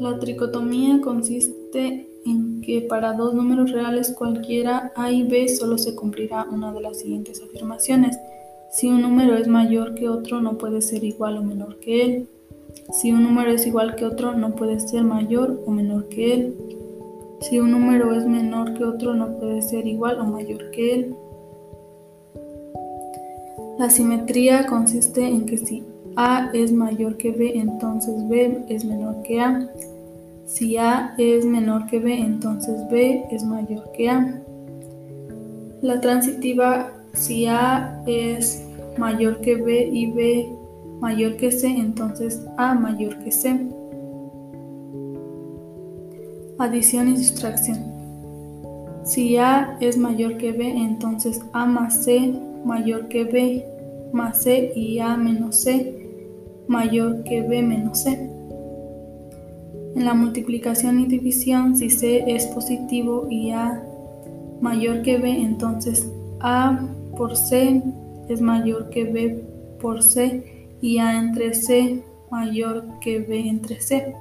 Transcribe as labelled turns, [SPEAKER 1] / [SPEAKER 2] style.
[SPEAKER 1] La tricotomía consiste en que para dos números reales cualquiera A y B solo se cumplirá una de las siguientes afirmaciones. Si un número es mayor que otro no puede ser igual o menor que él. Si un número es igual que otro no puede ser mayor o menor que él. Si un número es menor que otro no puede ser igual o mayor que él. La simetría consiste en que si A es mayor que B, entonces B es menor que A. Si A es menor que B, entonces B es mayor que A. La transitiva, si A es mayor que B y B mayor que C, entonces A mayor que C. Adición y sustracción. Si A es mayor que B, entonces A más C mayor que B más C y A menos C mayor que B menos C. En la multiplicación y división, si C es positivo y A mayor que B, entonces A por C es mayor que B por C y A entre C mayor que B entre C.